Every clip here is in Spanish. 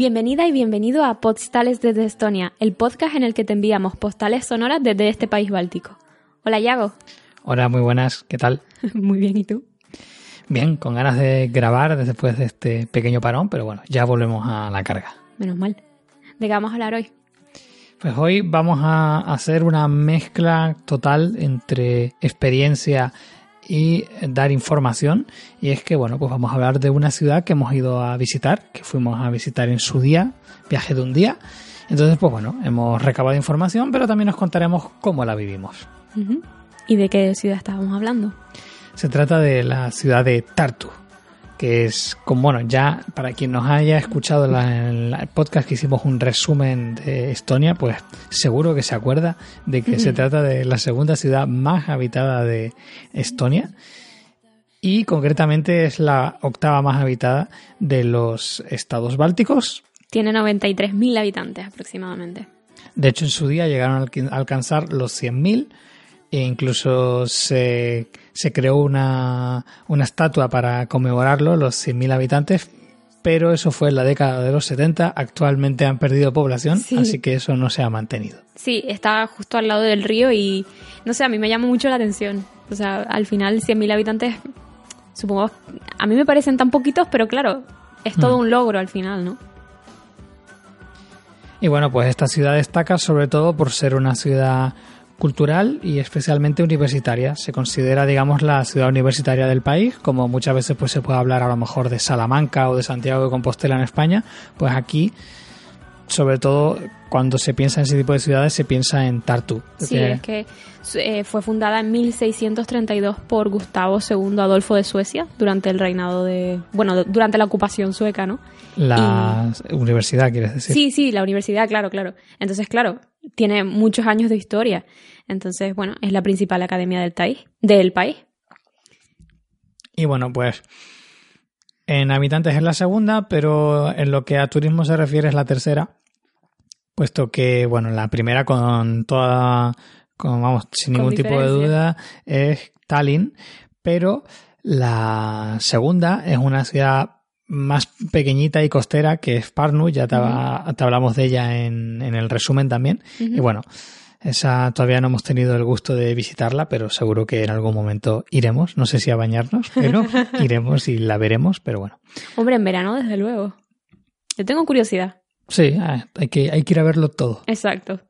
Bienvenida y bienvenido a Postales desde Estonia, el podcast en el que te enviamos postales sonoras desde este país báltico. Hola, Yago. Hola, muy buenas, ¿qué tal? Muy bien, ¿y tú? Bien, con ganas de grabar después de este pequeño parón, pero bueno, ya volvemos a la carga. Menos mal. ¿De qué vamos a hablar hoy? Pues hoy vamos a hacer una mezcla total entre experiencia y dar información. Y es que, bueno, pues vamos a hablar de una ciudad que hemos ido a visitar, que fuimos a visitar en su día, viaje de un día. Entonces, pues bueno, hemos recabado información, pero también nos contaremos cómo la vivimos. ¿Y de qué ciudad estábamos hablando? Se trata de la ciudad de Tartu, que es, como bueno, ya para quien nos haya escuchado en el podcast que hicimos un resumen de Estonia, pues seguro que se acuerda de que se trata de la segunda ciudad más habitada de Estonia y concretamente es la octava más habitada de los estados bálticos. Tiene 93.000 habitantes aproximadamente. De hecho, en su día llegaron a alcanzar los 100.000 e incluso se, se creó una, una, estatua para conmemorarlo, los 100.000 habitantes, pero eso fue en la década de los 70. Actualmente han perdido población, Sí. así que eso no se ha mantenido. Sí, está justo al lado del río y no sé, a mí me llama mucho la atención. O sea, al final 100.000 habitantes, supongo, a mí me parecen tan poquitos, pero claro, es todo Mm. un logro al final, ¿no? Y bueno, pues esta ciudad destaca sobre todo por ser una ciudad cultural y especialmente universitaria. Se considera, digamos, la ciudad universitaria del país, como muchas veces pues se puede hablar a lo mejor de Salamanca o de Santiago de Compostela en España, pues aquí, sobre todo cuando se piensa en ese tipo de ciudades, se piensa en Tartu. Sí, que- es que eh, fue fundada en 1632 por Gustavo II Adolfo de Suecia durante el reinado de, bueno, durante la ocupación sueca, ¿no? la universidad, quieres decir. Sí, sí, la universidad, claro, claro. Entonces, claro, tiene muchos años de historia. Entonces, bueno, es la principal academia del país. Del país. Y bueno, pues en habitantes es la segunda, pero en lo que a turismo se refiere es la tercera, puesto que, bueno, la primera con toda, con, vamos, sin Con ningún tipo de duda es Tallinn, pero la segunda es una ciudad más pequeñita y costera que es Parnu, ya te, hab- te hablamos de ella en, en el resumen también, y bueno, esa todavía no hemos tenido el gusto de visitarla, pero seguro que en algún momento iremos. No sé si a bañarnos, pero iremos y la veremos, pero bueno. Hombre, en verano, desde luego. Yo tengo curiosidad. Sí, ah, hay que, hay que ir a verlo todo. Exacto.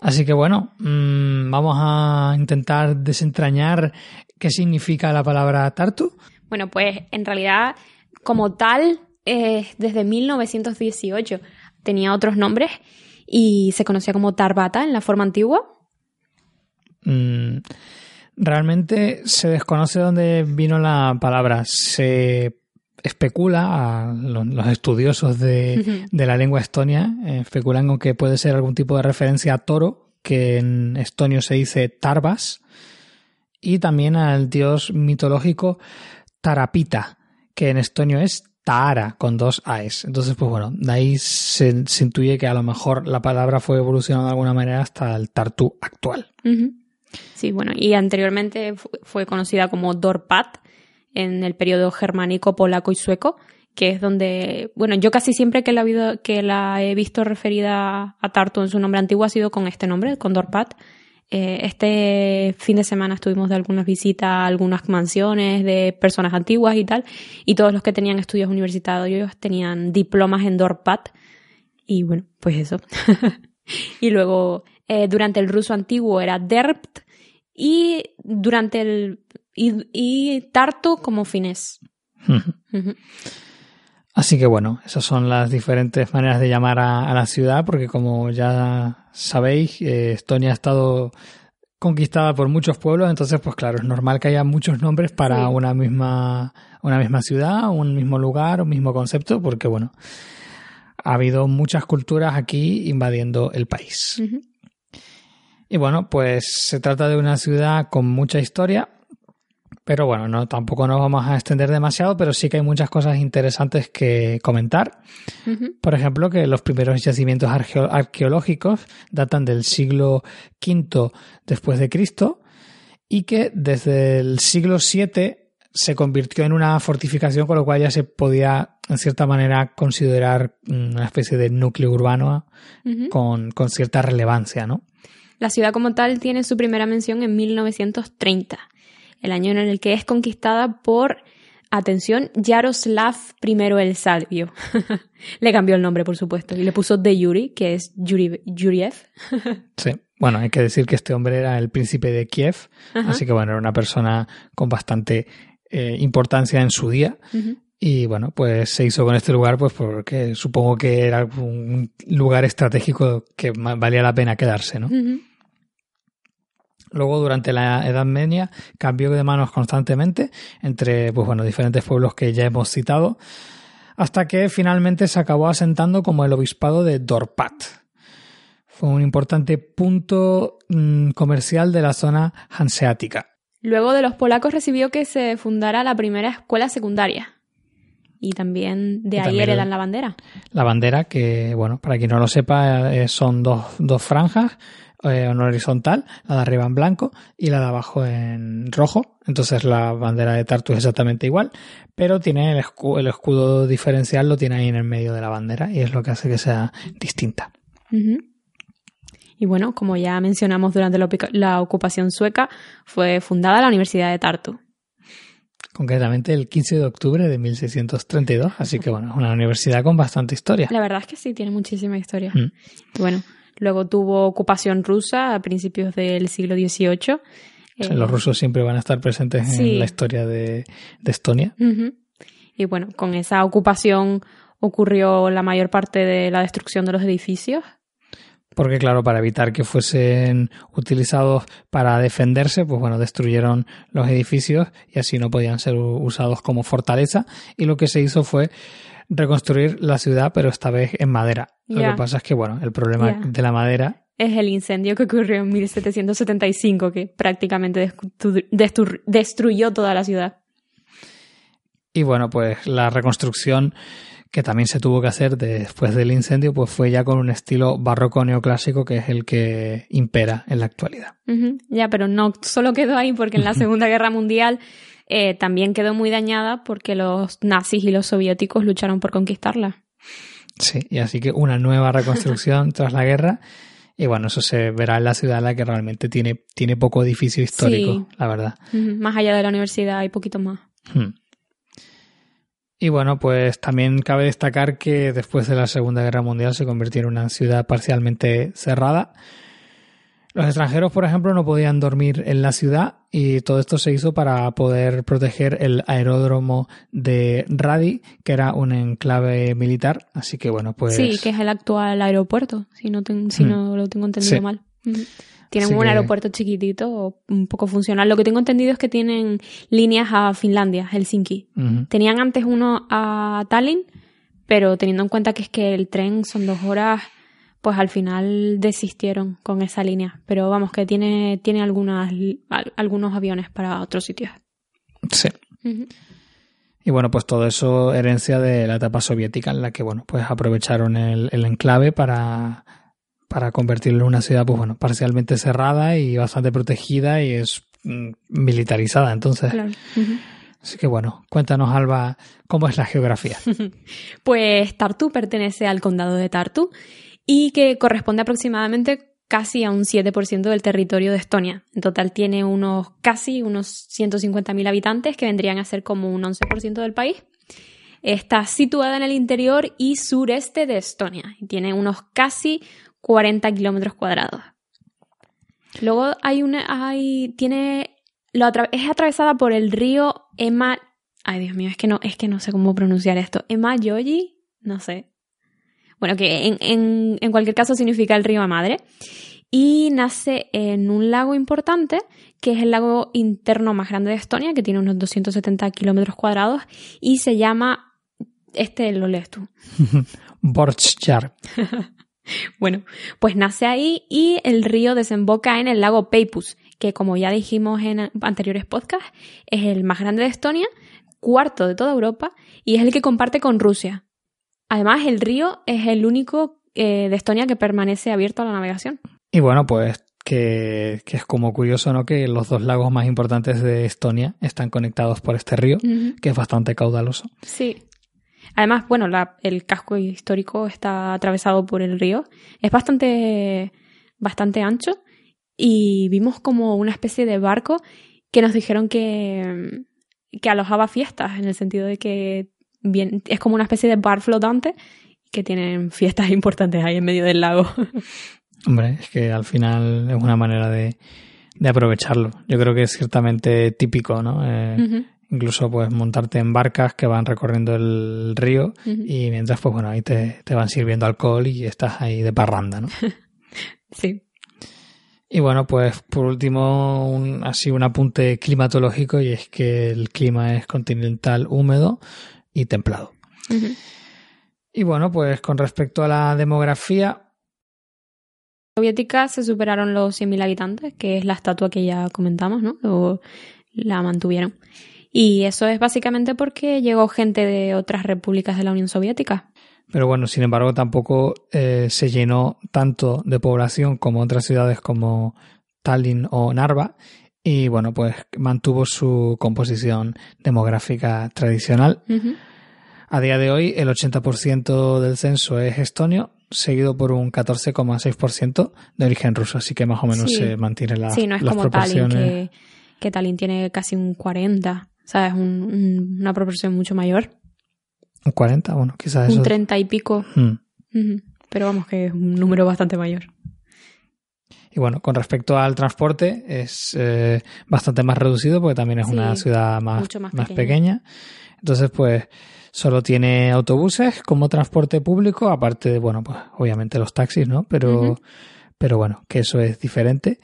Así que bueno, mm, vamos a intentar desentrañar qué significa la palabra tartu. Bueno, pues en realidad, como tal, eh, desde 1918 tenía otros nombres y se conocía como Tarbata en la forma antigua. Mm, realmente se desconoce dónde vino la palabra. Se especula, a los, los estudiosos de, de la lengua estonia eh, especulan con que puede ser algún tipo de referencia a toro, que en estonio se dice Tarbas, y también al dios mitológico Tarapita, que en estonio es Taara, con dos A's. Entonces, pues bueno, de ahí se, se intuye que a lo mejor la palabra fue evolucionando de alguna manera hasta el tartú actual. Sí, bueno, y anteriormente fu- fue conocida como Dorpat en el periodo germánico, polaco y sueco, que es donde, bueno, yo casi siempre que la, que la he visto referida a Tartu en su nombre antiguo ha sido con este nombre, con Dorpat. Eh, este fin de semana estuvimos de algunas visitas a algunas mansiones de personas antiguas y tal, y todos los que tenían estudios universitarios tenían diplomas en Dorpat, y bueno, pues eso. y luego, eh, durante el ruso antiguo era Derpt, y durante el y, y Tartu como finés. Ujú. Así que bueno, esas son las diferentes maneras de llamar a, a la ciudad, porque como ya sabéis, eh, Estonia ha estado conquistada por muchos pueblos, entonces pues claro, es normal que haya muchos nombres para Sí. una misma una misma ciudad, un mismo lugar, un mismo concepto, porque bueno, ha habido muchas culturas aquí invadiendo el país. Y bueno, pues se trata de una ciudad con mucha historia, pero bueno, no tampoco nos vamos a extender demasiado, pero sí que hay muchas cosas interesantes que comentar. Por ejemplo, que los primeros yacimientos arqueológicos datan del siglo V después de Cristo y que desde el siglo VII se convirtió en una fortificación, con lo cual ya se podía, en cierta manera, considerar mm, una especie de núcleo urbano Ujú. con, con cierta relevancia, ¿no? La ciudad como tal tiene su primera mención en 1930, el año en el que es conquistada por, atención, Yaroslav I el Sabio. le cambió el nombre, por supuesto, y le puso de Yuri, que es Yuri, Yuriev. Sí. Bueno, hay que decir que este hombre era el príncipe de Kiev, Ajá. así que bueno, era una persona con bastante eh, importancia en su día. Y bueno, pues se hizo con este lugar, pues porque supongo que era un lugar estratégico que valía la pena quedarse, ¿no? Luego, durante la Edad Media, cambió de manos constantemente entre, pues bueno, diferentes pueblos que ya hemos citado, hasta que finalmente se acabó asentando como el obispado de Dorpat. Fue un importante punto mm, comercial de la zona hanseática. Luego de los polacos recibió que se fundara la primera escuela secundaria. Y también de Y ahí también el- heredan la bandera. La bandera, que, bueno, para quien no lo sepa, eh, son dos, dos franjas, eh, una horizontal, la de arriba en blanco y la de abajo en rojo. Entonces la bandera de Tartu es exactamente igual, pero tiene el, escu- el escudo diferencial, lo tiene ahí en el medio de la bandera y es lo que hace que sea distinta. Y bueno, como ya mencionamos durante la, ocupación sueca, fue fundada la Universidad de Tartu. Concretamente el 15 de octubre de 1632, así que bueno, es una universidad con bastante historia. La verdad es que sí, tiene muchísima historia. Mm. Bueno, luego tuvo ocupación rusa a principios del siglo XVIII. Eh, Los rusos siempre van a estar presentes Sí. en la historia de, de Estonia. Y bueno, con esa ocupación ocurrió la mayor parte de la destrucción de los edificios. Porque claro, para evitar que fuesen utilizados para defenderse, pues bueno, destruyeron los edificios y así no podían ser usados como fortaleza. Y lo que se hizo fue reconstruir la ciudad, pero esta vez en madera. Lo que pasa es que, bueno, el problema de la madera, Es el incendio que ocurrió en 1775, que prácticamente destru- destru- destruyó toda la ciudad. y bueno, pues la reconstrucción que también se tuvo que hacer después del incendio, pues fue ya con un estilo barroco neoclásico que es el que impera en la actualidad. Ya, pero no solo quedó ahí porque en la Segunda Guerra Mundial eh, también quedó muy dañada porque los nazis y los soviéticos lucharon por conquistarla. Sí, y así que una nueva reconstrucción tras la guerra. Y bueno, eso se verá en la ciudad, la que realmente tiene, tiene poco edificio histórico, Sí. la verdad. Más allá de la universidad hay poquito más. Hmm. Y bueno, pues también cabe destacar que después de la Segunda Guerra Mundial se convirtió en una ciudad parcialmente cerrada. Los extranjeros, por ejemplo, no podían dormir en la ciudad y todo esto se hizo para poder proteger el aeródromo de Radi, que era un enclave militar. Así que bueno, pues... Sí, que es el actual aeropuerto, si no, ten- si Hmm. no lo tengo entendido Sí. mal. Tienen Así un que- aeropuerto chiquitito, un poco funcional. Lo que tengo entendido es que tienen líneas a Finlandia, Helsinki. Tenían antes uno a Tallinn, pero teniendo en cuenta que es que el tren son dos horas, pues al final desistieron con esa línea. Pero vamos, que tiene, tiene algunas, al- algunos aviones para otros sitios. Sí. Y bueno, pues todo eso herencia de la etapa soviética en la que, bueno, pues aprovecharon el, el enclave para, para convertirlo en una ciudad, pues bueno, parcialmente cerrada y bastante protegida y es mm, militarizada. Entonces, Claro. Así que bueno, cuéntanos, Alba, cómo es la geografía. Pues Tartu pertenece al condado de Tartu y que corresponde aproximadamente casi a un 7% del territorio de Estonia. En total tiene unos casi unos 150.000 habitantes que vendrían a ser como un 11% del país. Está situada en el interior y sureste de Estonia y tiene unos casi 40 kilómetros cuadrados. Luego hay una, hay, tiene lo es atravesada por el río Ema. Ay, Dios mío, es que no, es que no sé cómo pronunciar esto. Ema Yoyi, no sé. Bueno, que en, en, en cualquier caso significa el río madre. Y nace en un lago importante, que es el lago interno más grande de Estonia, que tiene unos 270 kilómetros cuadrados, y se llama. Este lo lees tú. Borchjar. Bueno, pues nace ahí y el río desemboca en el lago Peipus, que como ya dijimos en anteriores podcasts, es el más grande de Estonia, cuarto de toda Europa y es el que comparte con Rusia. Además, el río es el único eh, de Estonia que permanece abierto a la navegación. Y bueno, pues que, que, es como curioso, ¿no? Que los dos lagos más importantes de Estonia están conectados por este río, uh -huh. que es bastante caudaloso. Sí. Además, bueno, la, el casco histórico está atravesado por el río. Es bastante, bastante ancho y vimos como una especie de barco que nos dijeron que, que alojaba fiestas, en el sentido de que bien, es como una especie de bar flotante que tienen fiestas importantes ahí en medio del lago. Hombre, es que al final es una manera de, de aprovecharlo. Yo creo que es ciertamente típico, ¿no? Eh, uh -huh. Incluso pues montarte en barcas que van recorriendo el río uh -huh. y mientras pues bueno ahí te, te, van sirviendo alcohol y estás ahí de parranda, ¿no? sí. Y bueno, pues por último, un, así un apunte climatológico y es que el clima es continental húmedo y templado. Uh -huh. Y bueno, pues con respecto a la demografía, soviética se superaron los 100.000 habitantes, que es la estatua que ya comentamos, ¿no? O la mantuvieron. Y eso es básicamente porque llegó gente de otras repúblicas de la Unión Soviética. Pero bueno, sin embargo, tampoco eh, se llenó tanto de población como otras ciudades como Tallinn o Narva. Y bueno, pues mantuvo su composición demográfica tradicional. Uh -huh. A día de hoy, el 80% del censo es estonio, seguido por un 14,6% de origen ruso. Así que más o menos sí. se mantiene la, sí, no es las como. Tallinn, que, que Tallinn tiene casi un 40. ¿Sabes? Un, un, una proporción mucho mayor. Un 40, bueno, quizás Un eso. 30 y pico. Mm. Uh -huh. Pero vamos, que es un número bastante mayor. Y bueno, con respecto al transporte, es eh, bastante más reducido porque también es Sí, una ciudad más, mucho más más pequeña. pequeña. Entonces, pues solo tiene autobuses como transporte público, aparte de, bueno, pues obviamente los taxis, ¿no? Pero, pero bueno, que eso es diferente.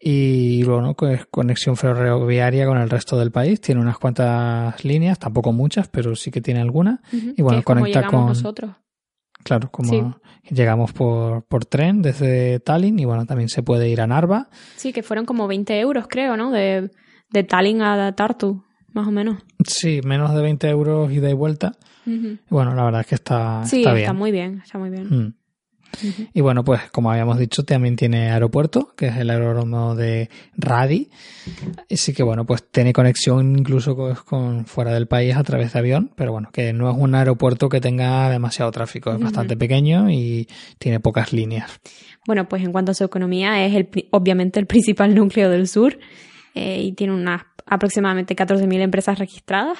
Y bueno, pues conexión ferroviaria con el resto del país. Tiene unas cuantas líneas, tampoco muchas, pero sí que tiene algunas. Y bueno, que es como conecta llegamos con- nosotros. Claro, como Sí. llegamos por, por tren desde Tallinn y bueno, también se puede ir a Narva. Sí, que fueron como 20 euros, creo, ¿no? De, de Tallinn a Tartu, más o menos. Sí, menos de 20 euros ida y vuelta. Y bueno, la verdad es que está, Sí, está está, bien. muy bien, está muy bien. Mm. Y bueno, pues como habíamos dicho, también tiene aeropuerto, que es el aeródromo de Radi. Así que bueno, pues tiene conexión incluso con, con fuera del país a través de avión, pero bueno, que no es un aeropuerto que tenga demasiado tráfico, es bastante pequeño y tiene pocas líneas. Bueno, pues en cuanto a su economía, es el, obviamente el principal núcleo del sur eh, y tiene unas aproximadamente 14.000 empresas registradas,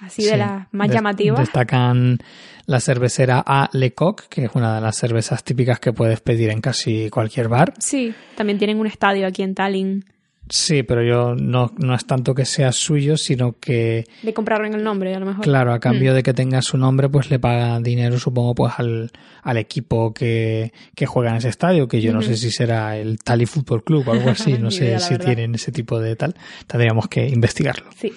así de Sí. las más Des- llamativas. Destacan la cervecera A Lecoq, que es una de las cervezas típicas que puedes pedir en casi cualquier bar. Sí, también tienen un estadio aquí en Tallinn. Sí, pero yo no, no es tanto que sea suyo, sino que Le compraron el nombre, a lo mejor. Claro, a cambio Mm. de que tenga su nombre, pues le pagan dinero, supongo, pues al, al equipo que, que juega en ese estadio, que yo no Ujú. sé si será el Tali Football Club o algo así, no sé idea, si verdad. tienen ese tipo de tal. Tendríamos que investigarlo. Sí.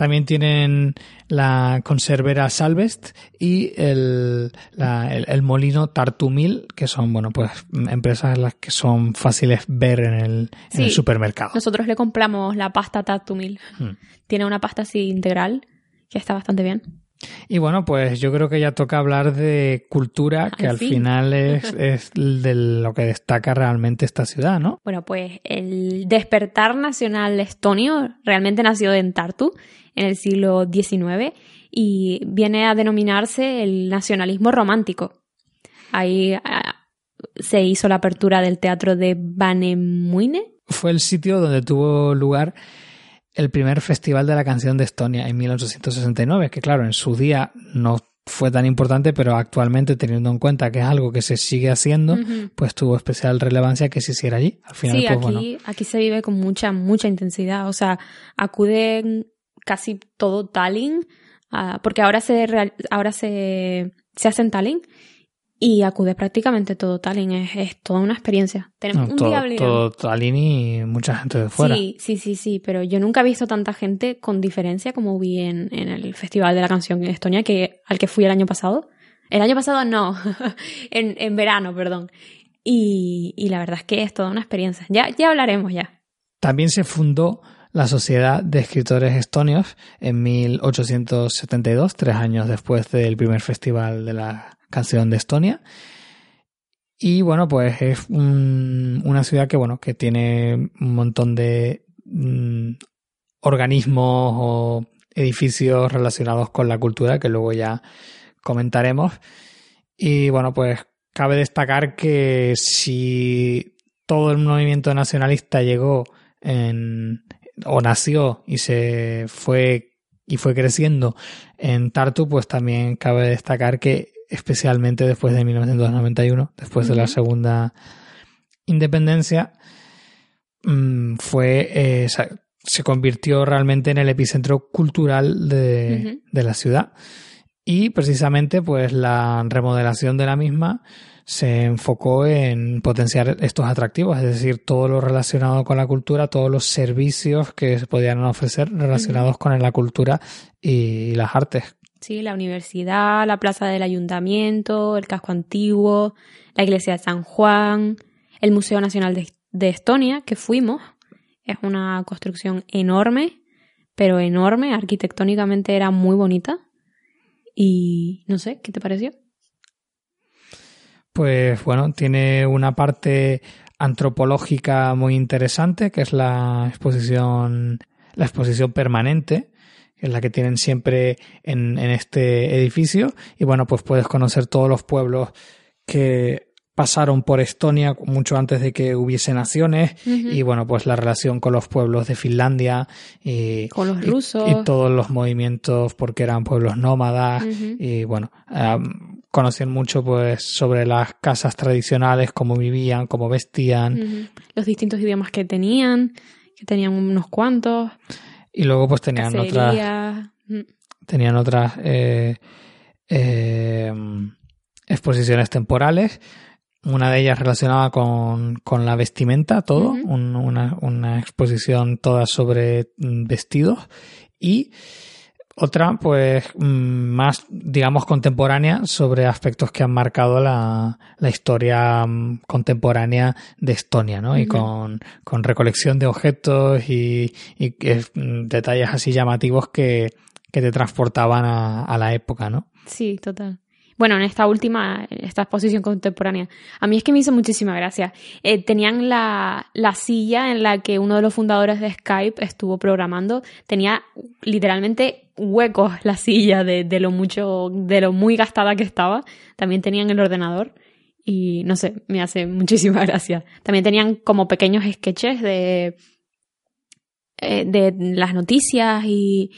También tienen la conservera Salvest y el, la- el, el molino Tartumil, que son, bueno, pues empresas las que son fáciles ver en el, en el Sí. supermercado. Nosotros le compramos la pasta Tatumil. Hmm. Tiene una pasta así integral que está bastante bien. Y bueno, pues yo creo que ya toca hablar de cultura, que Al al fin. final es, es de lo que destaca realmente esta ciudad, ¿no? Bueno, pues el despertar nacional estonio realmente nació en Tartu en el siglo XIX y viene a denominarse el nacionalismo romántico. Ahí ah, se hizo la apertura del teatro de Vanemuine. Fue el sitio donde tuvo lugar el primer festival de la canción de Estonia en 1869, que claro, en su día no fue tan importante, pero actualmente teniendo en cuenta que es algo que se sigue haciendo, pues tuvo especial relevancia que se hiciera allí. Al final, sí, pues, aquí, bueno, aquí se vive con mucha, mucha intensidad. O sea, acuden casi todo Tallinn, ah, porque ahora se real- ahora se, se hace en Tallinn y acude prácticamente todo Tallinn. Es, es toda una experiencia. Tenemos no, un todo, día obligado. todo Tallinn y mucha gente de fuera. Sí, sí, sí, sí, pero yo nunca he visto tanta gente con diferencia como vi en, en el Festival de la Canción en Estonia, que, al que fui el año pasado. El año pasado no, en, en verano, perdón. Y, y la verdad es que es toda una experiencia. Ya, ya hablaremos ya. También se fundó la Sociedad de Escritores Estonios en 1872, tres años después del primer festival de la canción de Estonia. Y bueno, pues es un- una ciudad que bueno, que tiene un montón de mm, organismos o edificios relacionados con la cultura que luego ya comentaremos. Y bueno, pues cabe destacar que si todo el movimiento nacionalista llegó en, o nació y se fue y fue creciendo. En Tartu, pues también cabe destacar que especialmente después de 1991, después de la segunda independencia, mm, fue eh, se- convirtió realmente en el epicentro cultural de, de la ciudad. Y precisamente pues la remodelación de la misma se enfocó en potenciar estos atractivos, es decir, todo lo relacionado con la cultura, todos los servicios que se podían ofrecer relacionados con la cultura y las artes. Sí, la universidad, la plaza del ayuntamiento, el casco antiguo, la iglesia de San Juan, el Museo Nacional de, de Estonia, que fuimos. Es una construcción enorme, pero enorme, arquitectónicamente era muy bonita. Y no sé, ¿qué te pareció? Pues bueno, tiene una parte antropológica muy interesante, que es la exposición, la exposición permanente, que es la que tienen siempre en, en este edificio. Y bueno, pues puedes conocer todos los pueblos que pasaron por Estonia mucho antes de que hubiese naciones y bueno pues la relación con los pueblos de Finlandia y Con los rusos. y, todos los movimientos porque eran pueblos nómadas y bueno conocían mucho pues sobre las casas tradicionales cómo vivían cómo vestían. Los distintos idiomas que tenían, que tenían unos cuantos, y luego pues tenían otras tenían otras eh, eh, exposiciones temporales. Una de ellas relacionada con, con la vestimenta, todo. Un- una, una exposición toda sobre mm, vestidos. Y otra, pues, mm, más, digamos, contemporánea sobre aspectos que han marcado la, la historia mm, contemporánea de Estonia, ¿no? Y con, con recolección de objetos y, y mm, detalles así llamativos que, que te transportaban a, a la época, ¿no? Sí, total. Bueno, en esta última, esta exposición contemporánea, a mí es que me hizo muchísima gracia. Eh, tenían la, la silla en la que uno de los fundadores de Skype estuvo programando. Tenía literalmente huecos la silla de, de lo mucho, de lo muy gastada que estaba. También tenían el ordenador. Y no sé, me hace muchísima gracia. También tenían como pequeños sketches de, eh, de las noticias y,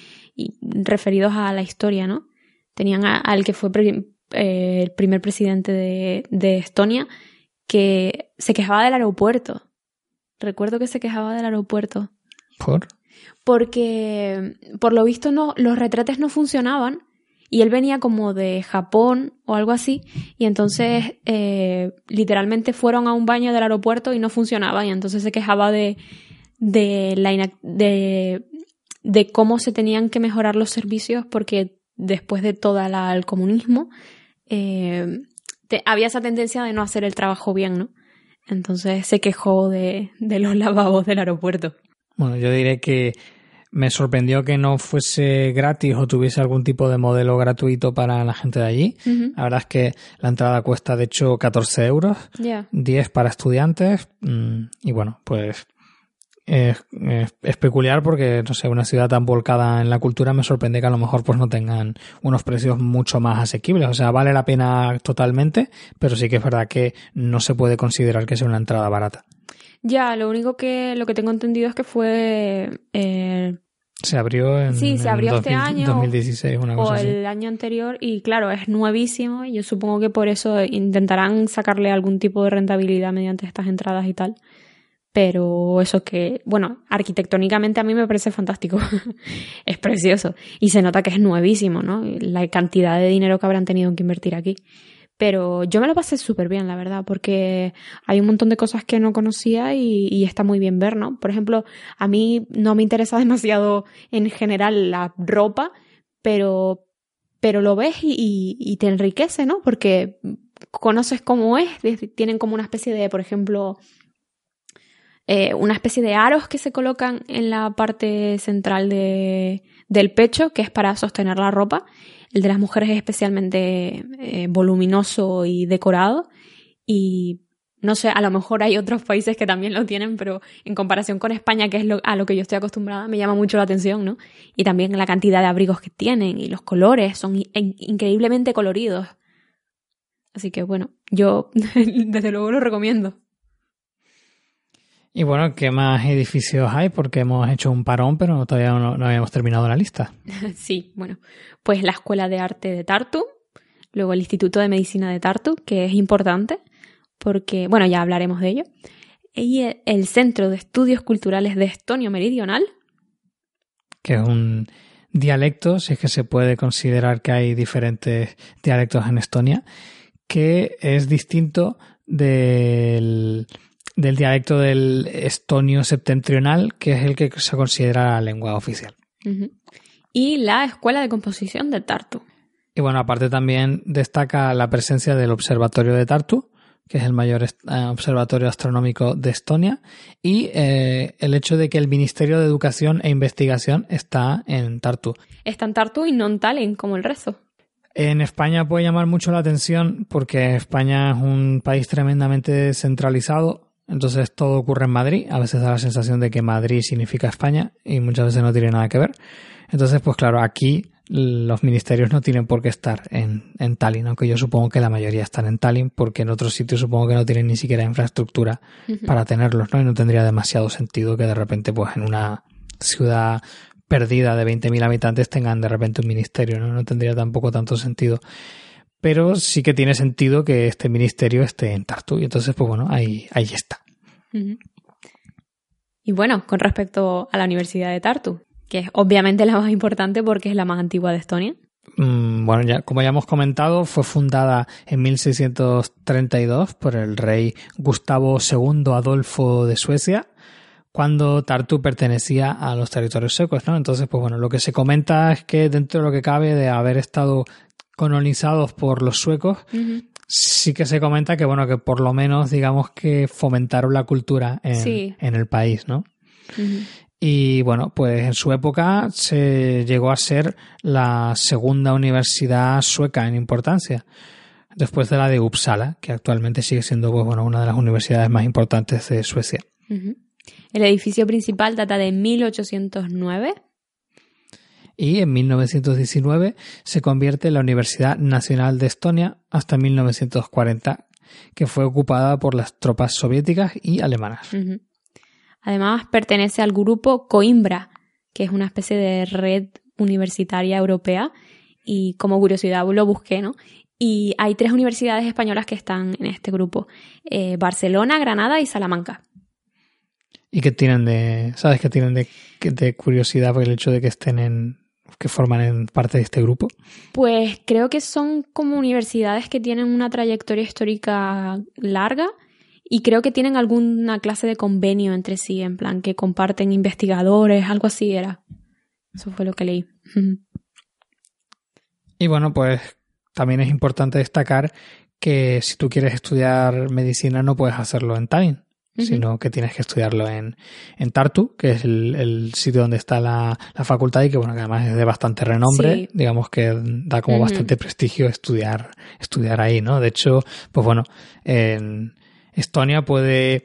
referidos a la historia, ¿no? Tenían al que fue eh, el primer presidente de, de Estonia que se quejaba del aeropuerto. Recuerdo que se quejaba del aeropuerto. Por. Porque, por lo visto, no, los retrates no funcionaban y él venía como de Japón o algo así y entonces eh, literalmente fueron a un baño del aeropuerto y no funcionaba y entonces se quejaba de, de, la de, de cómo se tenían que mejorar los servicios porque después de todo el comunismo eh, había esa tendencia de no hacer el trabajo bien, ¿no? Entonces se quejó de, de los lavabos del aeropuerto. Bueno, yo diré que me sorprendió que no fuese gratis o tuviese algún tipo de modelo gratuito para la gente de allí. La verdad es que la entrada cuesta de hecho 14 euros, Ya. 10 para estudiantes mm, y bueno, pues es, es- es peculiar porque, no sé, una ciudad tan volcada en la cultura me sorprende que a lo mejor pues no tengan unos precios mucho más asequibles. O sea, vale la pena totalmente, pero sí que es verdad que no se puede considerar que sea una entrada barata. Ya, lo único que lo que tengo entendido es que fue eh, Se abrió en, Sí, se abrió en este año, 2016, una o así. el año anterior y claro, es nuevísimo y yo supongo que por eso intentarán sacarle algún tipo de rentabilidad mediante estas entradas y tal. Pero eso que, bueno, arquitectónicamente a mí me parece fantástico. es precioso. Y se nota que es nuevísimo, ¿no? La cantidad de dinero que habrán tenido que invertir aquí. Pero yo me lo pasé súper bien, la verdad, porque hay un montón de cosas que no conocía y, está muy bien ver, ¿no? Por ejemplo, a mí no me interesa demasiado en general la ropa, pero, pero lo ves y te enriquece, ¿no? Porque conoces cómo es, tienen como una especie de, por ejemplo, eh, una especie de aros que se colocan en la parte central de, del pecho, que es para sostener la ropa. El de las mujeres es especialmente eh, voluminoso y decorado. Y no sé, a lo mejor hay otros países que también lo tienen, pero en comparación con España, que es lo, a lo que yo estoy acostumbrada, me llama mucho la atención, ¿no? Y también la cantidad de abrigos que tienen y los colores son in increíblemente coloridos. Así que bueno, yo desde luego lo recomiendo. Y bueno, ¿qué más edificios hay? Porque hemos hecho un parón, pero todavía no, no habíamos terminado la lista. sí, bueno, pues la Escuela de Arte de Tartu, luego el Instituto de Medicina de Tartu, que es importante, porque, bueno, ya hablaremos de ello, y el Centro de Estudios Culturales de Estonio Meridional. Que es un dialecto, si es que se puede considerar que hay diferentes dialectos en Estonia, que es distinto del del dialecto del estonio septentrional, que es el que se considera la lengua oficial. Uh -huh. Y la Escuela de Composición de Tartu. Y bueno, aparte también destaca la presencia del Observatorio de Tartu, que es el mayor observatorio astronómico de Estonia, y eh, el hecho de que el Ministerio de Educación e Investigación está en Tartu. Está en Tartu y no en Tallinn, como el resto. En España puede llamar mucho la atención porque España es un país tremendamente centralizado, entonces todo ocurre en Madrid. A veces da la sensación de que Madrid significa España y muchas veces no tiene nada que ver. Entonces, pues claro, aquí los ministerios no tienen por qué estar en, en Tallinn, aunque yo supongo que la mayoría están en Tallinn, porque en otros sitios supongo que no tienen ni siquiera infraestructura uh -huh. para tenerlos, ¿no? Y no tendría demasiado sentido que de repente, pues en una ciudad perdida de 20.000 habitantes tengan de repente un ministerio, ¿no? No tendría tampoco tanto sentido. Pero sí que tiene sentido que este ministerio esté en Tartu. Y entonces, pues bueno, ahí, ahí está. Uh -huh. Y bueno, con respecto a la Universidad de Tartu, que es obviamente la más importante porque es la más antigua de Estonia. Mm, bueno, ya, como ya hemos comentado, fue fundada en 1632 por el rey Gustavo II Adolfo de Suecia, cuando Tartu pertenecía a los territorios secos, ¿no? Entonces, pues bueno, lo que se comenta es que dentro de lo que cabe de haber estado colonizados por los suecos, uh -huh. sí que se comenta que, bueno, que por lo menos, digamos que fomentaron la cultura en, sí. en el país, ¿no? Uh -huh. Y bueno, pues en su época se llegó a ser la segunda universidad sueca en importancia, después de la de Uppsala, que actualmente sigue siendo pues, bueno, una de las universidades más importantes de Suecia. Uh -huh. El edificio principal data de 1809. Y en 1919 se convierte en la Universidad Nacional de Estonia hasta 1940, que fue ocupada por las tropas soviéticas y alemanas. Uh -huh. Además, pertenece al grupo Coimbra, que es una especie de red universitaria europea. Y como curiosidad lo busqué, ¿no? Y hay tres universidades españolas que están en este grupo: eh, Barcelona, Granada y Salamanca. ¿Y qué tienen de, sabes qué tienen de, de curiosidad por el hecho de que estén en, que forman en parte de este grupo? Pues creo que son como universidades que tienen una trayectoria histórica larga y creo que tienen alguna clase de convenio entre sí, en plan que comparten investigadores, algo así era. Eso fue lo que leí. Y bueno, pues también es importante destacar que si tú quieres estudiar medicina no puedes hacerlo en Tallinn. Uh -huh. sino que tienes que estudiarlo en, en Tartu, que es el, el sitio donde está la, la, facultad y que bueno, que además es de bastante renombre, sí. digamos que da como uh -huh. bastante prestigio estudiar, estudiar ahí, ¿no? De hecho, pues bueno, en Estonia puede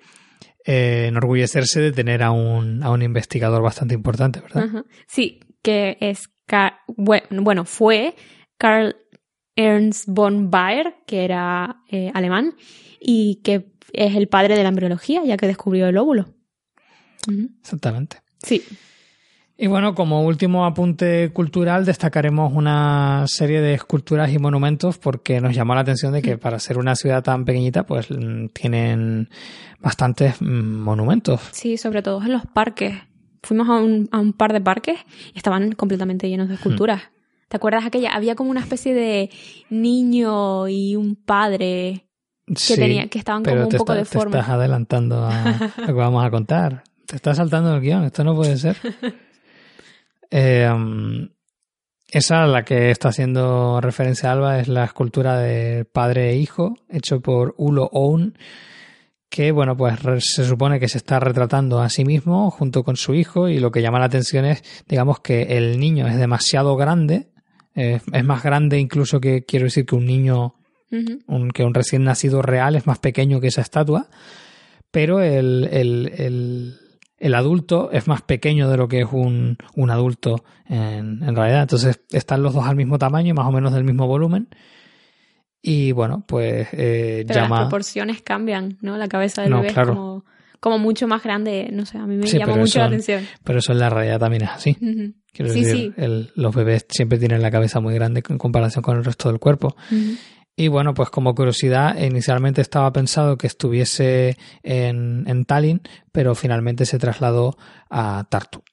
eh, enorgullecerse de tener a un, a un investigador bastante importante, ¿verdad? Uh -huh. Sí, que es, bueno, fue Karl Ernst von Baer, que era eh, alemán, y que es el padre de la embriología, ya que descubrió el óvulo. Uh -huh. Exactamente. Sí. Y bueno, como último apunte cultural, destacaremos una serie de esculturas y monumentos porque nos llamó la atención de que para ser una ciudad tan pequeñita, pues mm, tienen bastantes mm, monumentos. Sí, sobre todo en los parques. Fuimos a un, a un par de parques y estaban completamente llenos de esculturas. ¿Te acuerdas aquella? Había como una especie de niño y un padre Sí, tenía- que estaban pero como un te poco está- deformes. Te estás adelantando a lo que vamos a contar. Te estás saltando el guion, esto no puede ser. Eh, um, esa, la que está haciendo referencia Alba, es la escultura de padre e hijo, hecho por Ulo Oun, que, bueno, pues se supone que se está retratando a sí mismo junto con su hijo y lo que llama la atención es, digamos, que el niño es demasiado grande, eh, es más grande incluso que, quiero decir, que un niño Un, que un recién nacido real es más pequeño que esa estatua, pero el, el, el, el adulto es más pequeño de lo que es un, un adulto en, en realidad. Entonces están los dos al mismo tamaño, más o menos del mismo volumen. Y bueno, pues eh, Pero las llama... proporciones cambian, ¿no? La cabeza del No, bebé claro. es como, como mucho más grande. No sé, a mí me Sí, llama mucho la atención. Pero eso en la realidad también es así. Quiero Sí, decir, sí. el- los bebés siempre tienen la cabeza muy grande en comparación con el resto del cuerpo. Ujú. Y bueno, pues como curiosidad, inicialmente estaba pensado que estuviese en, en Tallinn, pero finalmente se trasladó a Tartu.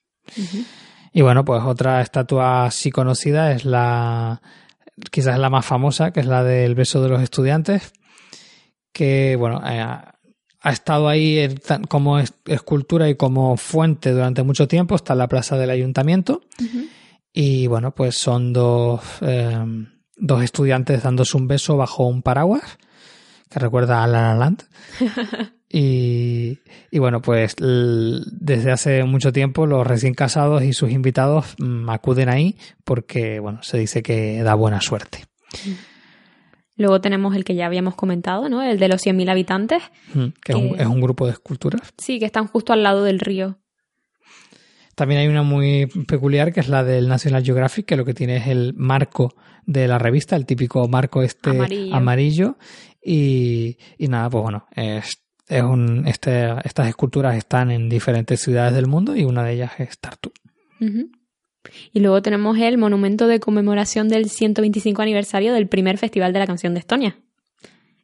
Y bueno, pues otra estatua así conocida es la, quizás la más famosa, que es la del beso de los estudiantes, que bueno, eh, ha estado ahí en como es- escultura y como fuente durante mucho tiempo, está en la plaza del ayuntamiento. Y bueno, pues son dos, eh, dos estudiantes dándose un beso bajo un paraguas, que recuerda a La La Land. Y, y bueno, pues desde hace mucho tiempo los recién casados y sus invitados mm, acuden ahí porque, bueno, se dice que da buena suerte. Luego tenemos el que ya habíamos comentado, ¿no? El de los 100.000 habitantes. Mm, Que es un, Que- es un grupo de esculturas. Sí, que están justo al lado del río. También hay una muy peculiar que es la del National Geographic, que lo que tiene es el marco de la revista, el típico marco este Amarillo. amarillo. Y, y nada, pues bueno, es, es un, este, estas esculturas están en diferentes ciudades del mundo y una de ellas es Tartu. Y luego tenemos el monumento de conmemoración del 125 aniversario del primer Festival de la Canción de Estonia.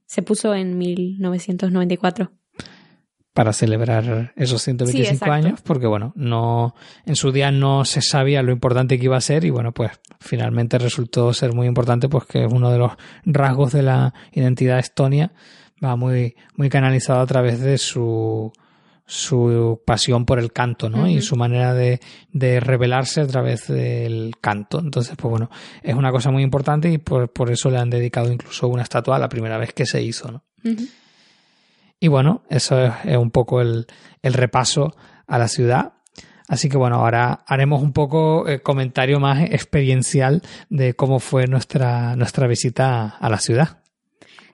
Se puso en 1994. Para celebrar esos 125 Sí, años, porque bueno, no en su día no se sabía lo importante que iba a ser y bueno, pues finalmente resultó ser muy importante pues que es uno de los rasgos de la identidad estonia va muy muy canalizado a través de su su pasión por el canto, ¿no? Y su manera de, de revelarse a través del canto. Entonces, pues bueno, es una cosa muy importante y por, por eso le han dedicado incluso una estatua la primera vez que se hizo, ¿no? Y bueno, eso es, un poco el, el repaso a la ciudad. Así que bueno, ahora haremos un poco eh, comentario más experiencial de cómo fue nuestra, nuestra visita a la ciudad.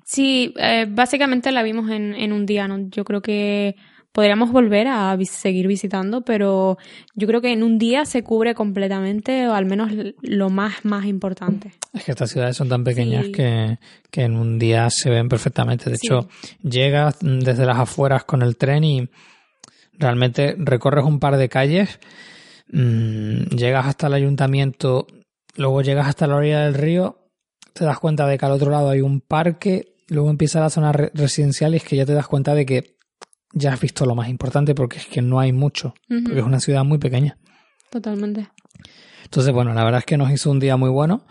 Sí, eh, básicamente la vimos en, en un día, ¿no? Yo creo que podríamos volver a seguir visitando, pero yo creo que en un día se cubre completamente, o al menos lo más, más importante. Es que estas ciudades son tan pequeñas Sí. que, que en un día se ven perfectamente. De Sí. hecho, llegas desde las afueras con el tren y realmente recorres un par de calles, mm, llegas hasta el ayuntamiento, luego llegas hasta la orilla del río, te das cuenta de que al otro lado hay un parque, luego empieza la zona re- residencial y es que ya te das cuenta de que ya has visto lo más importante porque es que no hay mucho, porque es una ciudad muy pequeña. Totalmente. Entonces, bueno, la verdad es que nos hizo un día muy bueno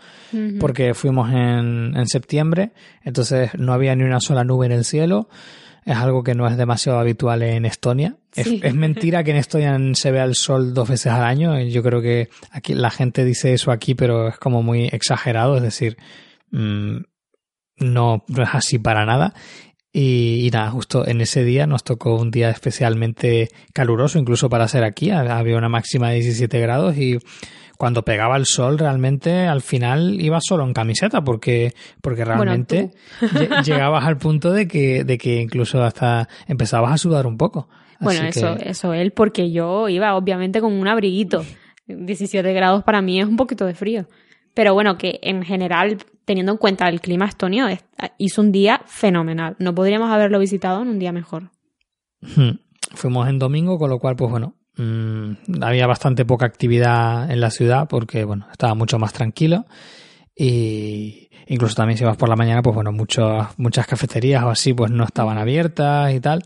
porque fuimos en, en septiembre, entonces no había ni una sola nube en el cielo. Es algo que no es demasiado habitual en Estonia. Sí. Es, mentira que en Estonia se vea el sol dos veces al año. Yo creo que aquí la gente dice eso aquí, pero es como muy exagerado. Es decir, mm, no, no es así para nada. Y, y nada, justo en ese día nos tocó un día especialmente caluroso, incluso para ser aquí. Había una máxima de 17 grados y cuando pegaba el sol realmente al final iba solo en camiseta porque, porque realmente lle- llegabas al punto de que, de que incluso hasta empezabas a sudar un poco. Bueno, Así eso, que- eso él, porque yo iba obviamente con un abriguito. 17 grados para mí es un poquito de frío. Pero bueno, que en general, teniendo en cuenta el clima estonio, es- hizo un día fenomenal. No podríamos haberlo visitado en un día mejor. Hmm. Fuimos en domingo, con lo cual, pues bueno, mm, había bastante poca actividad en la ciudad porque, bueno, estaba mucho más tranquilo. Y incluso también si vas por la mañana, pues bueno, muchas muchas cafeterías o así, pues no estaban abiertas y tal.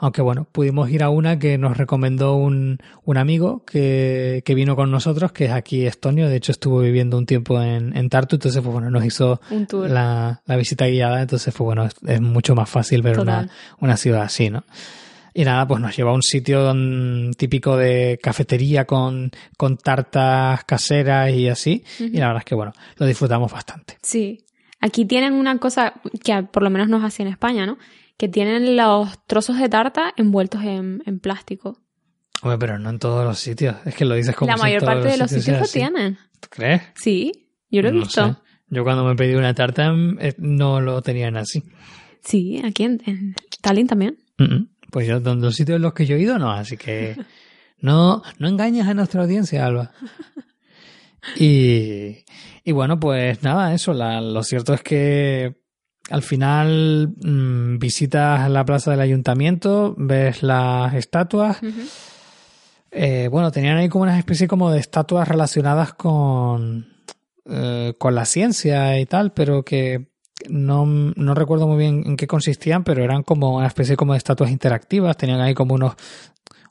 Aunque bueno, pudimos ir a una que nos recomendó un, un amigo que, que vino con nosotros, que es aquí estonio, de hecho estuvo viviendo un tiempo en, en Tartu, entonces pues bueno, nos hizo La, la, visita guiada, entonces pues bueno, es, mucho más fácil ver una, una ciudad así, ¿no? Y nada, pues nos lleva a un sitio típico de cafetería con, con tartas caseras y así. Y la verdad es que, bueno, lo disfrutamos bastante. Sí. Aquí tienen una cosa que por lo menos nos hace en España, ¿no? Que tienen los trozos de tarta envueltos en, plástico. Hombre, pero no en todos los sitios. Es que lo dices como La mayor parte de los sitios, lo tienen. ¿Tú crees? Sí, yo lo he visto. Yo cuando me pedí una tarta eh, no lo tenían así. Sí, aquí en, en Tallinn también. Pues yo, donde los sitios en los que yo he ido, no. Así que no, no engañes a nuestra audiencia, Alba. Y, y bueno, pues nada, eso. La, lo cierto es que al final mm, visitas la plaza del ayuntamiento, ves las estatuas. Eh, bueno, tenían ahí como una especie como de estatuas relacionadas con, eh, con la ciencia y tal, pero que no, no recuerdo muy bien en qué consistían, pero eran como una especie como de estatuas interactivas. Tenían ahí como unos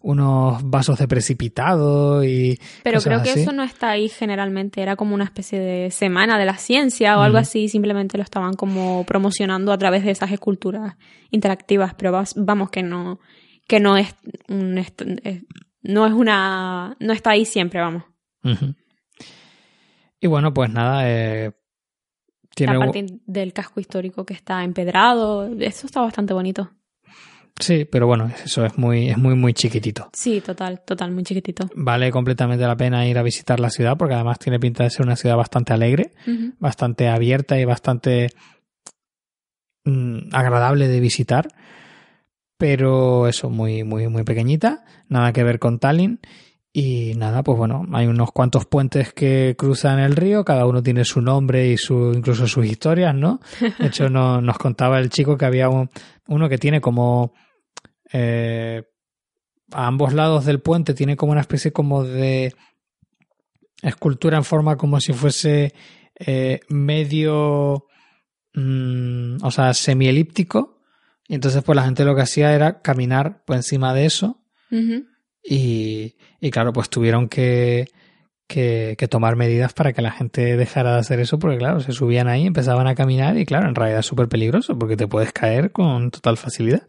unos vasos de precipitado y. Pero creo que eso no está ahí generalmente, era como una especie de semana de la ciencia o algo así, simplemente lo estaban como promocionando a través de esas esculturas interactivas, pero vamos que no, que no es un, no es una, no está ahí siempre, vamos. Y bueno, pues nada, eh, tiene... La parte del casco histórico que está empedrado, eso está bastante bonito. Sí, pero bueno, eso es muy, es muy, muy chiquitito. Sí, total, total, muy chiquitito. Vale completamente la pena ir a visitar la ciudad porque además tiene pinta de ser una ciudad bastante alegre, bastante abierta y bastante mm, agradable de visitar. Pero eso, muy, muy, muy pequeñita, nada que ver con Tallinn. Y nada, pues bueno, hay unos cuantos puentes que cruzan el río, cada uno tiene su nombre y su, incluso sus historias, ¿no? De hecho, no, nos contaba el chico que había uno que tiene como eh, a ambos lados del puente tiene como una especie como de escultura en forma como si fuese eh, medio, mm, o sea, semielíptico. Y entonces pues la gente lo que hacía era caminar por encima de eso. y, y claro, pues tuvieron que, que, tomar medidas para que la gente dejara de hacer eso, porque claro, se subían ahí, empezaban a caminar y claro, en realidad es súper peligroso porque te puedes caer con total facilidad.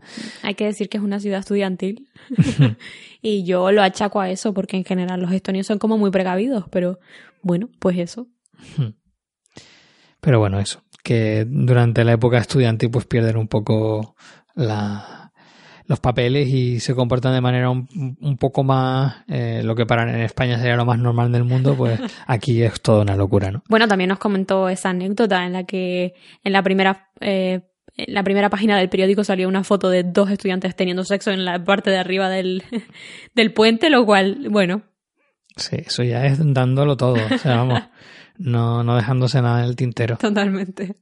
Hay que decir que es una ciudad estudiantil y yo lo achaco a eso porque en general los estonios son como muy precavidos, pero bueno, pues eso. Pero bueno, eso, que durante la época estudiantil pues pierden un poco la, los papeles y se comportan de manera un, poco más, eh, lo que para en España sería lo más normal del mundo, pues aquí es toda una locura, ¿no? Bueno, también nos comentó esa anécdota en la que en la primera... Eh, en la primera página del periódico salió una foto de dos estudiantes teniendo sexo en la parte de arriba del, del puente, lo cual, bueno. Sí, eso ya es dándolo todo. O sea, vamos, no, no dejándose nada en el tintero. Totalmente.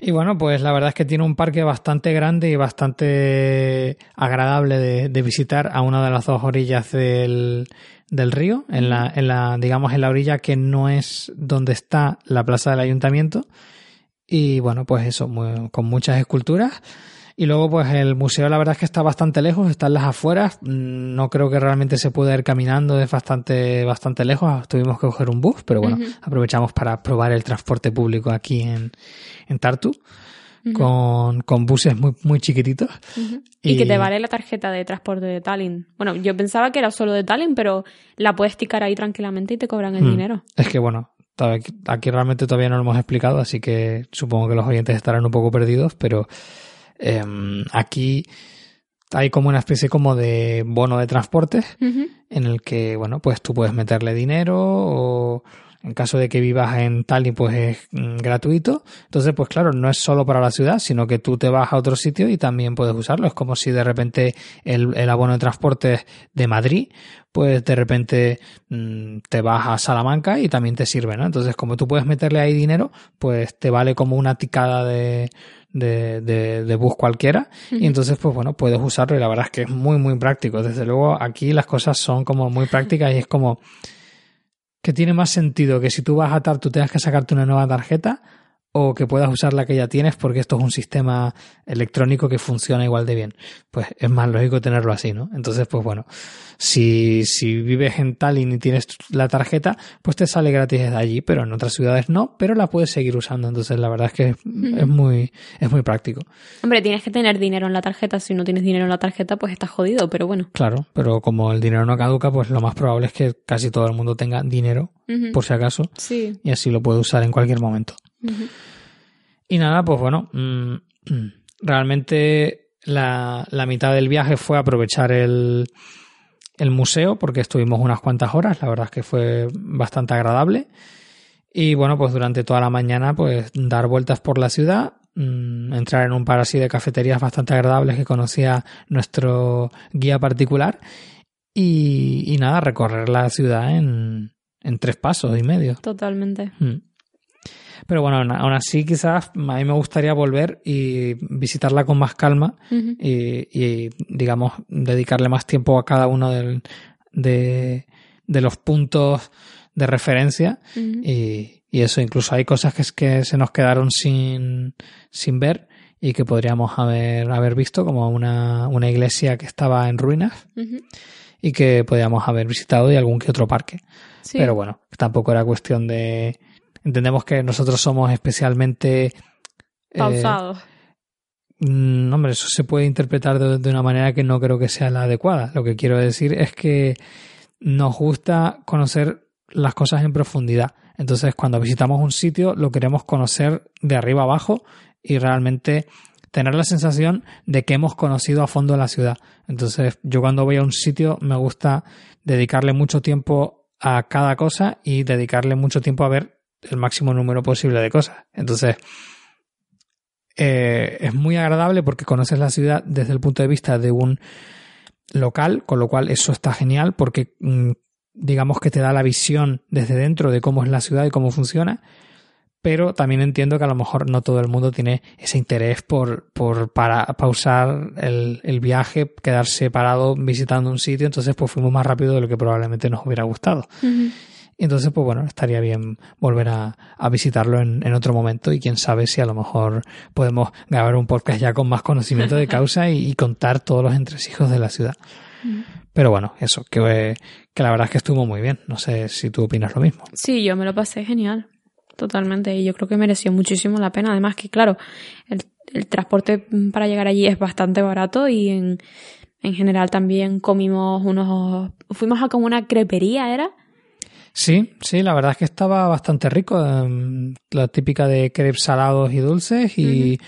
Y bueno, pues la verdad es que tiene un parque bastante grande y bastante agradable de, visitar a una de las dos orillas del, del río, en la, en la, digamos, en la orilla que no es donde está la plaza del ayuntamiento. Y bueno, pues eso, con muchas esculturas y luego, pues el museo, la verdad es que está bastante lejos, está en las afueras. No creo que realmente se pueda ir caminando, es bastante, bastante lejos. Tuvimos que coger un bus, pero bueno, aprovechamos para probar el transporte público aquí en, en Tartu. Con, con, buses muy, muy chiquititos. y... que te vale la tarjeta de transporte de Tallinn. Bueno, yo pensaba que era solo de Tallinn, pero la puedes ticar ahí tranquilamente y te cobran el mm. dinero. Es que bueno, aquí realmente todavía no lo hemos explicado, así que supongo que los oyentes estarán un poco perdidos, pero Em, aquí hay como una especie como de bono de transporte en el que, bueno, pues tú puedes meterle dinero o en caso de que vivas en Tallinn, pues es mm, gratuito. Entonces, pues claro, no es solo para la ciudad, sino que tú te vas a otro sitio y también puedes usarlo. Es como si de repente el, el abono de transporte de Madrid, pues de repente mm, te vas a Salamanca y también te sirve, ¿no? Entonces, como tú puedes meterle ahí dinero, pues te vale como una ticada de, de, de, de bus cualquiera. Y entonces, pues bueno, puedes usarlo y la verdad es que es muy, muy práctico. Desde luego, aquí las cosas son como muy prácticas y es como que tiene más sentido que si tú vas a TAR tú tengas que sacarte una nueva tarjeta o que puedas usar la que ya tienes porque esto es un sistema electrónico que funciona igual de bien. Pues es más lógico tenerlo así, ¿no? Entonces, pues bueno, si, si vives en Tallinn y tienes la tarjeta, pues te sale gratis desde allí, pero en otras ciudades no, pero la puedes seguir usando. Entonces, la verdad es que es, es muy, es muy práctico. Hombre, tienes que tener dinero en la tarjeta. Si no tienes dinero en la tarjeta, pues estás jodido, pero bueno. Claro, pero como el dinero no caduca, pues lo más probable es que casi todo el mundo tenga dinero, por si acaso, Sí. y así lo puede usar en cualquier momento. Y nada, pues bueno, mm, realmente la, la mitad del viaje fue aprovechar el, el museo porque estuvimos unas cuantas horas, la verdad es que fue bastante agradable. Y bueno, pues durante toda la mañana pues dar vueltas por la ciudad, mm, entrar en un par así de cafeterías bastante agradables que conocía nuestro guía particular y, y nada, recorrer la ciudad en, en tres pasos y medio. Totalmente. Mm. Pero bueno, aún- así quizás a mí me gustaría volver y visitarla con más calma y, y, digamos, dedicarle más tiempo a cada uno del- de, de los puntos de referencia y, y eso, incluso hay cosas que, es que se nos quedaron sin, sin ver y que podríamos haber, haber visto, como una, una iglesia que estaba en ruinas y que podríamos haber visitado y algún que otro parque. Sí. Pero bueno, tampoco era cuestión de... Entendemos que nosotros somos especialmente... eh, Pausado. mm, hombre, eso se puede interpretar de, de una manera que no creo que sea la adecuada. Lo que quiero decir es que nos gusta conocer las cosas en profundidad. Entonces, cuando visitamos un sitio, lo queremos conocer de arriba abajo y realmente tener la sensación de que hemos conocido a fondo la ciudad. Entonces, yo cuando voy a un sitio me gusta dedicarle mucho tiempo a cada cosa y dedicarle mucho tiempo a ver el máximo número posible de cosas. Entonces, eh, es muy agradable porque conoces la ciudad desde el punto de vista de un local, con lo cual eso está genial porque mm, digamos que te da la visión desde dentro de cómo es la ciudad y cómo funciona, pero también entiendo que a lo mejor no todo el mundo tiene ese interés por, por para pausar el, el viaje, quedarse parado visitando un sitio, entonces pues fuimos más rápido de lo que probablemente nos hubiera gustado. Y entonces, pues bueno, estaría bien volver a, a visitarlo en, en otro momento y quién sabe si a lo mejor podemos grabar un podcast ya con más conocimiento de causa y, y contar todos los entresijos de la ciudad. Pero bueno, eso, que, que la verdad es que estuvo muy bien. No sé si tú opinas lo mismo. Sí, yo me lo pasé genial. Totalmente. Y yo creo que mereció muchísimo la pena. Además que, claro, el, el transporte para llegar allí es bastante barato y en, en general también comimos unos... Fuimos a como una crepería, ¿era? Sí, sí, la verdad es que estaba bastante rico. em, La típica de crepes salados y dulces y,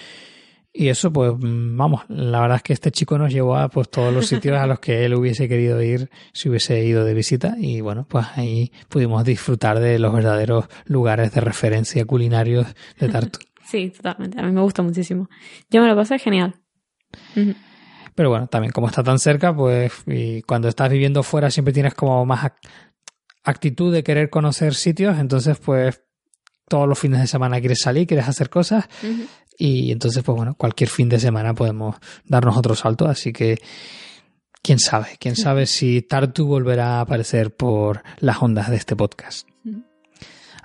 y eso, pues vamos, la verdad es que este chico nos llevó a pues todos los sitios a los que él hubiese querido ir si hubiese ido de visita y bueno, pues ahí pudimos disfrutar de los verdaderos lugares de referencia culinarios de Tartu. Sí, totalmente. A mí me gusta muchísimo. Yo me lo pasé genial. Pero bueno, también como está tan cerca, pues y cuando estás viviendo fuera siempre tienes como más actitud de querer conocer sitios, entonces pues todos los fines de semana quieres salir, quieres hacer cosas y entonces pues bueno, cualquier fin de semana podemos darnos otro salto, así que quién sabe, quién sabe si Tartu volverá a aparecer por las ondas de este podcast.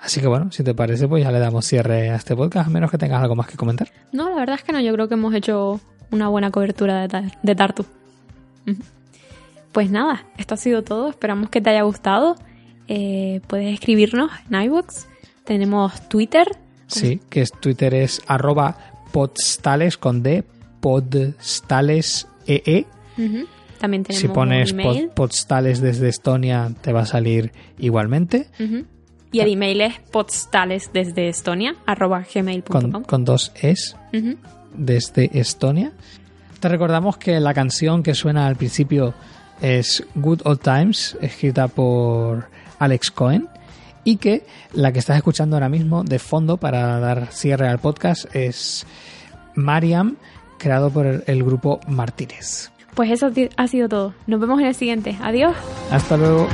Así que bueno, si te parece, pues ya le damos cierre a este podcast, a menos que tengas algo más que comentar. No, la verdad es que no. Yo creo que hemos hecho una buena cobertura de, Tar- de Tartu. Pues nada, esto ha sido todo. Esperamos que te haya gustado. Eh, puedes escribirnos en iVoox. Tenemos Twitter. Sí, que es Twitter es arroba podstales con D, podstales EE. Ujú. También tenemos Si pones un pod- email. podstales desde Estonia te va a salir igualmente. Y el email es postales desde Estonia, arroba gmail.com. con, con dos es desde Estonia. Te recordamos que la canción que suena al principio es Good Old Times, escrita por Alex Cohen. Y que la que estás escuchando ahora mismo de fondo para dar cierre al podcast es Mariam, creado por el grupo Martínez. Pues eso ha sido todo. Nos vemos en el siguiente. Adiós. Hasta luego.